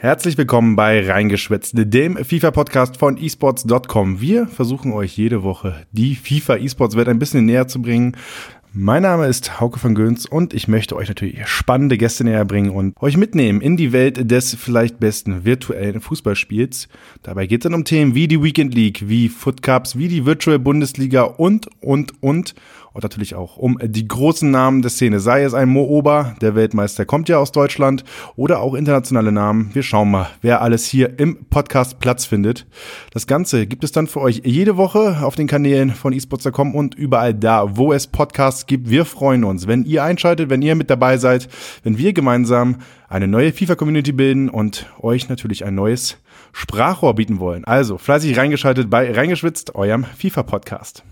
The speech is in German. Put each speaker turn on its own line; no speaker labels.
Herzlich willkommen bei Reingeschwätzt, dem FIFA-Podcast von esports.com. Wir versuchen euch jede Woche die FIFA-Esports-Welt ein bisschen näher zu bringen. Mein Name ist Hauke von Göns und ich möchte euch natürlich spannende Gäste näher bringen und euch mitnehmen in die Welt des vielleicht besten virtuellen Fußballspiels. Dabei geht es dann um Themen wie die Weekend League, wie Foot Cups, wie die Virtual Bundesliga und, und, und und natürlich auch um die großen Namen der Szene, sei es ein Mo Ober, der Weltmeister kommt ja aus Deutschland, oder auch internationale Namen. Wir schauen mal, wer alles hier im Podcast Platz findet. Das Ganze gibt es dann für euch jede Woche auf den Kanälen von esports.com und überall da, wo es Podcasts gibt. Wir freuen uns, wenn ihr einschaltet, wenn ihr mit dabei seid, wenn wir gemeinsam eine neue FIFA-Community bilden und euch natürlich ein neues Sprachrohr bieten wollen. Also fleißig reingeschaltet bei Reingeschwitzt, eurem FIFA-Podcast.